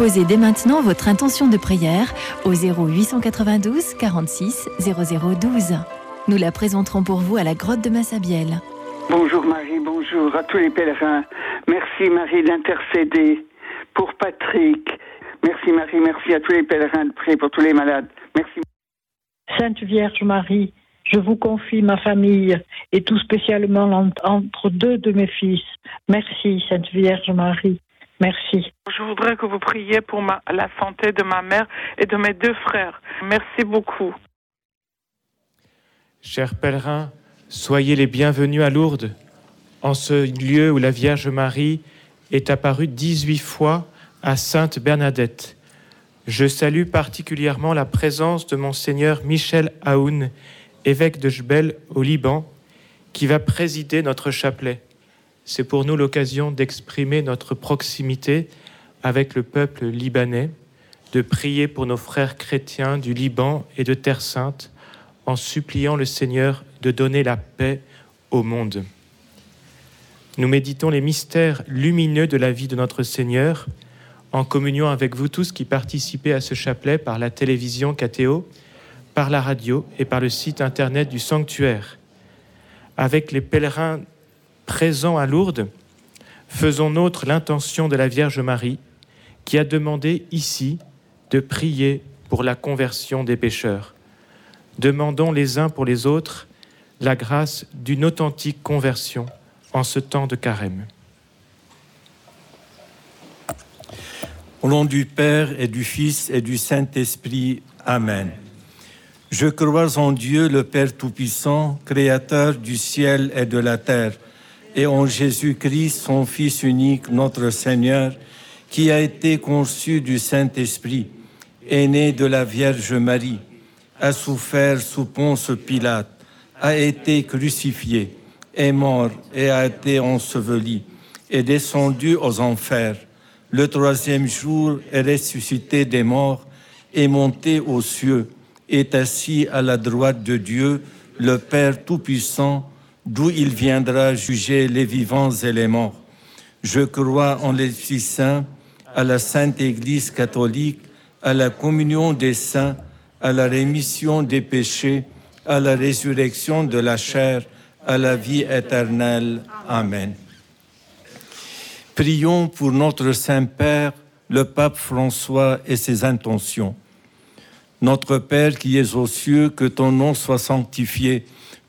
Déposez dès maintenant votre intention de prière au 0892 46 0012. Nous la présenterons pour vous à la grotte de Massabielle. Bonjour Marie, bonjour à tous les pèlerins. Merci Marie d'intercéder pour Patrick. Merci Marie, merci à tous les pèlerins de prier pour tous les malades. Merci. Sainte Vierge Marie, je vous confie ma famille et tout spécialement entre deux de mes fils. Merci Sainte Vierge Marie. Merci. Je voudrais que vous priez pour la santé de ma mère et de mes deux frères. Merci beaucoup. Chers pèlerins, soyez les bienvenus à Lourdes, en ce lieu où la Vierge Marie est apparue 18 fois à Sainte Bernadette. Je salue particulièrement la présence de Monseigneur Michel Aoun, évêque de Jbel au Liban, qui va présider notre chapelet c'est pour nous l'occasion d'exprimer notre proximité avec le peuple libanais, de prier pour nos frères chrétiens du Liban et de Terre Sainte, en suppliant le Seigneur de donner la paix au monde. Nous méditons les mystères lumineux de la vie de notre Seigneur, en communion avec vous tous qui participez à ce chapelet par la télévision KTO, par la radio et par le site internet du sanctuaire. Avec les pèlerins présent à Lourdes, faisons nôtre l'intention de la Vierge Marie qui a demandé ici de prier pour la conversion des pécheurs. Demandons les uns pour les autres la grâce d'une authentique conversion en ce temps de carême. Au nom du Père et du Fils et du Saint-Esprit. Amen. Je crois en Dieu, le Père Tout-Puissant, Créateur du ciel et de la terre et en Jésus-Christ, son Fils unique, notre Seigneur, qui a été conçu du Saint-Esprit, est né de la Vierge Marie, a souffert sous Ponce Pilate, a été crucifié, est mort et a été enseveli, est descendu aux enfers. Le troisième jour est ressuscité des morts, est monté aux cieux, est assis à la droite de Dieu, le Père Tout-Puissant, d'où il viendra juger les vivants et les morts. Je crois en l'Esprit Saint, à la Sainte Église catholique, à la communion des saints, à la rémission des péchés, à la résurrection de la chair, à la vie éternelle. Amen. Prions pour notre Saint-Père, le pape François et ses intentions. Notre Père qui es aux cieux, que ton nom soit sanctifié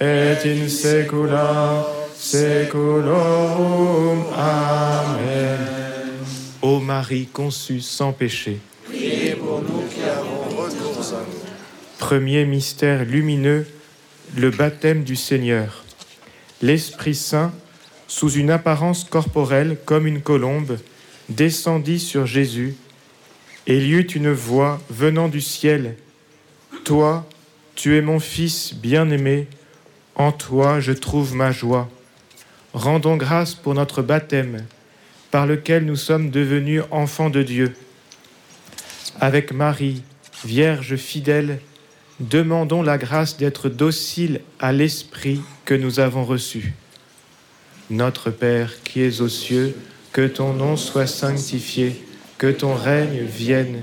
et in saecula saeculorum. Amen. Ô Marie conçue sans péché, pour nous qui avons recours à vous. Premier mystère lumineux, le baptême du Seigneur. L'Esprit Saint, sous une apparence corporelle comme une colombe, descendit sur Jésus, et il y eut une voix venant du ciel. Toi, tu es mon Fils bien-aimé, en toi je trouve ma joie. Rendons grâce pour notre baptême, par lequel nous sommes devenus enfants de Dieu. Avec Marie, Vierge fidèle, demandons la grâce d'être dociles à l'Esprit que nous avons reçu. Notre Père qui es aux cieux, que ton nom soit sanctifié, que ton règne vienne,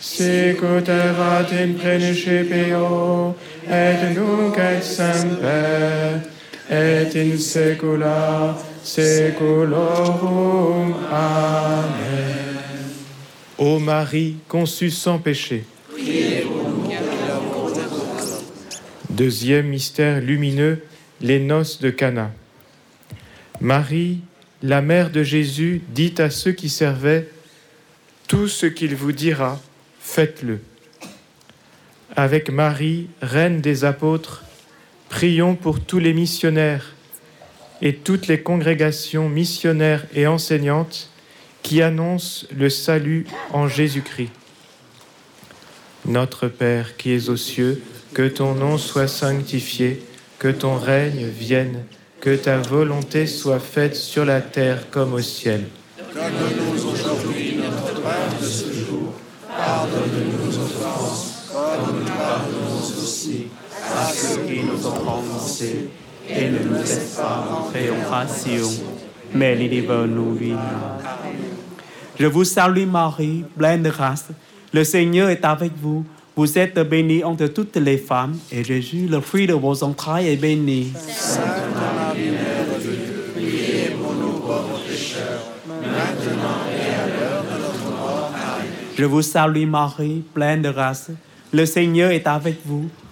sicut erat in principio et nunc et semper et in saecula saeculorum. Amen. Ô Marie, conçue sans péché. Deuxième mystère lumineux, les noces de Cana. Marie, la mère de Jésus, dit à ceux qui servaient Tout ce qu'il vous dira, faites-le. Avec Marie, reine des apôtres, prions pour tous les missionnaires et toutes les congrégations missionnaires et enseignantes qui annoncent le salut en Jésus-Christ. Notre Père qui es aux cieux, que ton nom soit sanctifié, que ton règne vienne, que ta volonté soit faite sur la terre comme au ciel. Ceux qui nous ont offensés. Et ne nous laisse pas entrer en passion, mais délivre-nous du. Je vous salue Marie, pleine de grâce. Le Seigneur est avec vous. Vous êtes bénie entre toutes les femmes, et Jésus, le fruit de vos entrailles, est béni. Sainte Marie, Mère de Dieu, priez pour nous pauvres pécheurs, maintenant et à l'heure de notre mort. Amen. Je vous salue Marie, pleine de grâce. Le Seigneur est avec vous.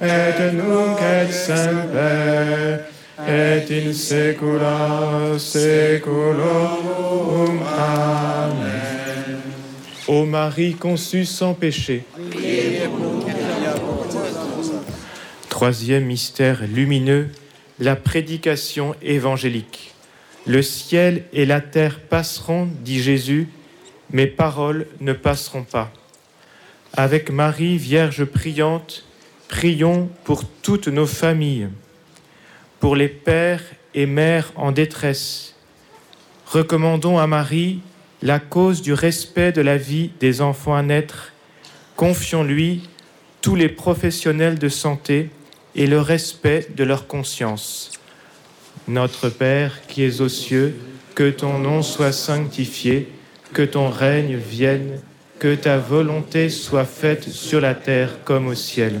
et et et in. Amen. Ô Marie conçue sans péché. Troisième mystère lumineux, la prédication évangélique. Le ciel et la terre passeront, dit Jésus, mes paroles ne passeront pas. Avec Marie, Vierge priante, prions pour toutes nos familles, pour les pères et mères en détresse. Recommandons à Marie la cause du respect de la vie des enfants à naître. Confions-lui tous les professionnels de santé et le respect de leur conscience. Notre Père qui es aux cieux, que ton nom soit sanctifié, que ton règne vienne, que ta volonté soit faite sur la terre comme au ciel.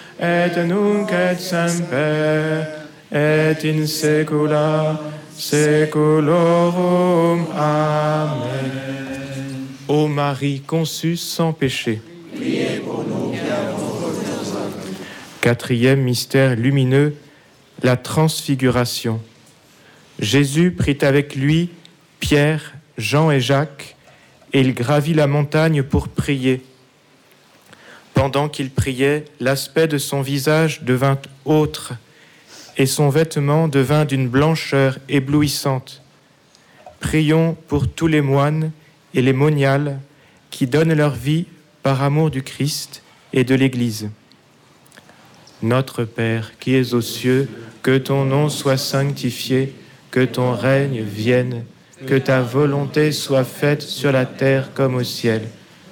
et nunc et semper et in saecula saeculorum. Amen. Ô Marie conçue sans péché. Priez pour nous. Quatrième mystère lumineux, la transfiguration. Jésus prit avec lui Pierre, Jean et Jacques, et il gravit la montagne pour prier. Pendant qu'il priait, l'aspect de son visage devint autre, et son vêtement devint d'une blancheur éblouissante. Prions pour tous les moines et les moniales qui donnent leur vie par amour du Christ et de l'Église. Notre Père qui es aux cieux, que ton nom soit sanctifié, que ton règne vienne, que ta volonté soit faite sur la terre comme au ciel.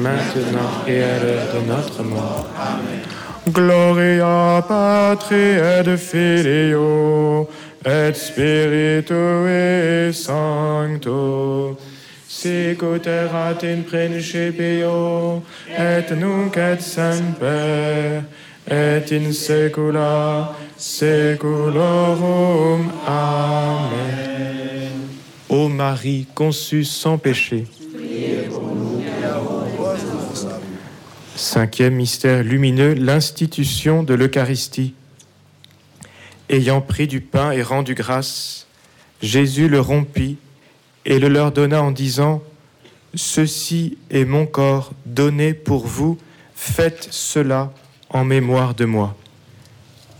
maintenant et à l'heure de notre mort. Amen. Gloria Patri et Filio et Spiritui Sancto. Sic ut erat in principio et nunc et semper et in saecula saeculorum. Amen. Ô Marie conçue sans péché. Cinquième mystère lumineux, l'institution de l'Eucharistie. Ayant pris du pain et rendu grâce, Jésus le rompit et le leur donna en disant, Ceci est mon corps donné pour vous, faites cela en mémoire de moi.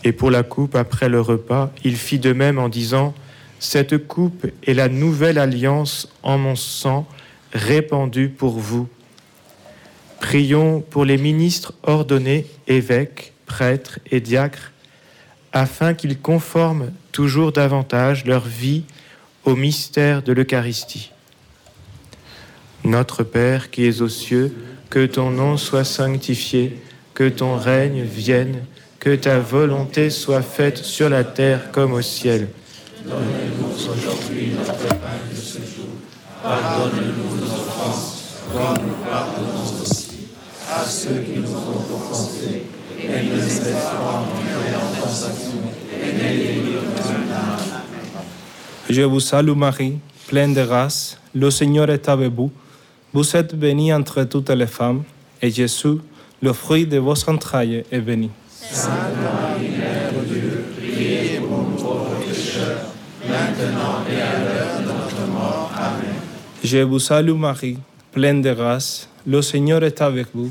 Et pour la coupe après le repas, il fit de même en disant, Cette coupe est la nouvelle alliance en mon sang répandu pour vous. Prions pour les ministres ordonnés, évêques, prêtres et diacres, afin qu'ils conforment toujours davantage leur vie au mystère de l'Eucharistie. Notre Père qui es aux cieux, que ton nom soit sanctifié, que ton règne vienne, que ta volonté soit faite sur la terre comme au ciel. Donne-nous aujourd'hui notre de ce jour. Pardonne-nous nos offenses, comme nous pardonnons aussi ceux qui nous ont offensés. Et ne pas entrer en tentation, et les. Je vous salue Marie, pleine de grâce, le Seigneur est avec vous. Vous êtes bénie entre toutes les femmes, et Jésus, le fruit de vos entrailles, est béni. Sainte Marie, Mère de Dieu, priez pour nous pauvres pécheurs, maintenant et à l'heure de notre mort. Amen. Je vous salue Marie, pleine de grâce, le Seigneur est avec vous.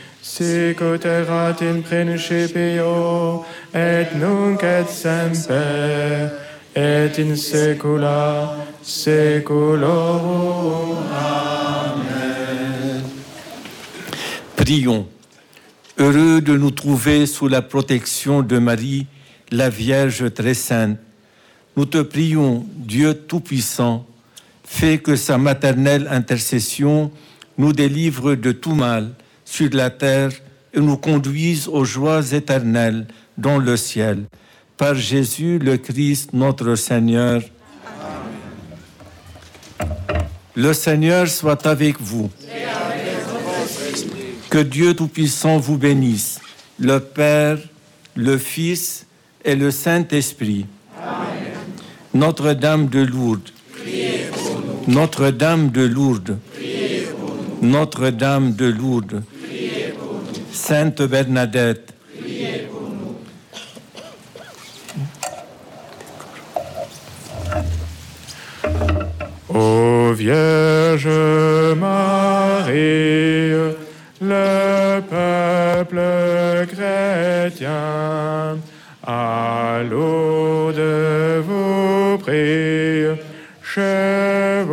sicut in principio et nunc et semper et in saecula saeculorum. Amen. Prions. Heureux de nous trouver sous la protection de Marie, la Vierge très sainte. Nous te prions, Dieu Tout-Puissant, fais que sa maternelle intercession nous délivre de tout mal sur la terre et nous conduise aux joies éternelles dans le ciel. Par Jésus le Christ, notre Seigneur. Le Seigneur soit avec vous. Que Dieu Tout-Puissant vous bénisse, le Père, le Fils et le Saint-Esprit. Notre-Dame de Lourdes. Notre-Dame de Lourdes. Notre-Dame de Lourdes. Sainte Bernadette. Ô Vierge Marie, le peuple chrétien, à Lourdes vous prie, chez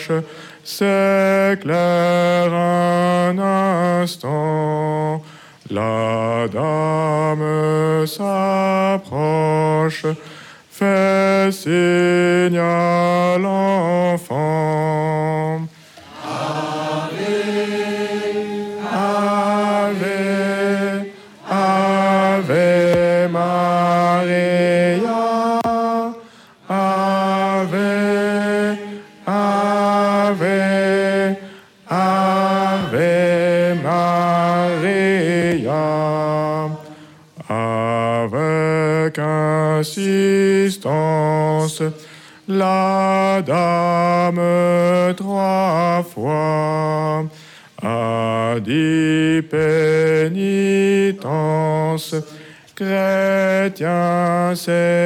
roche s'éclaire un instant. La dame s'approche, fait signe à l'enfant. La dame trois fois a dit pénitence, chrétien, c'est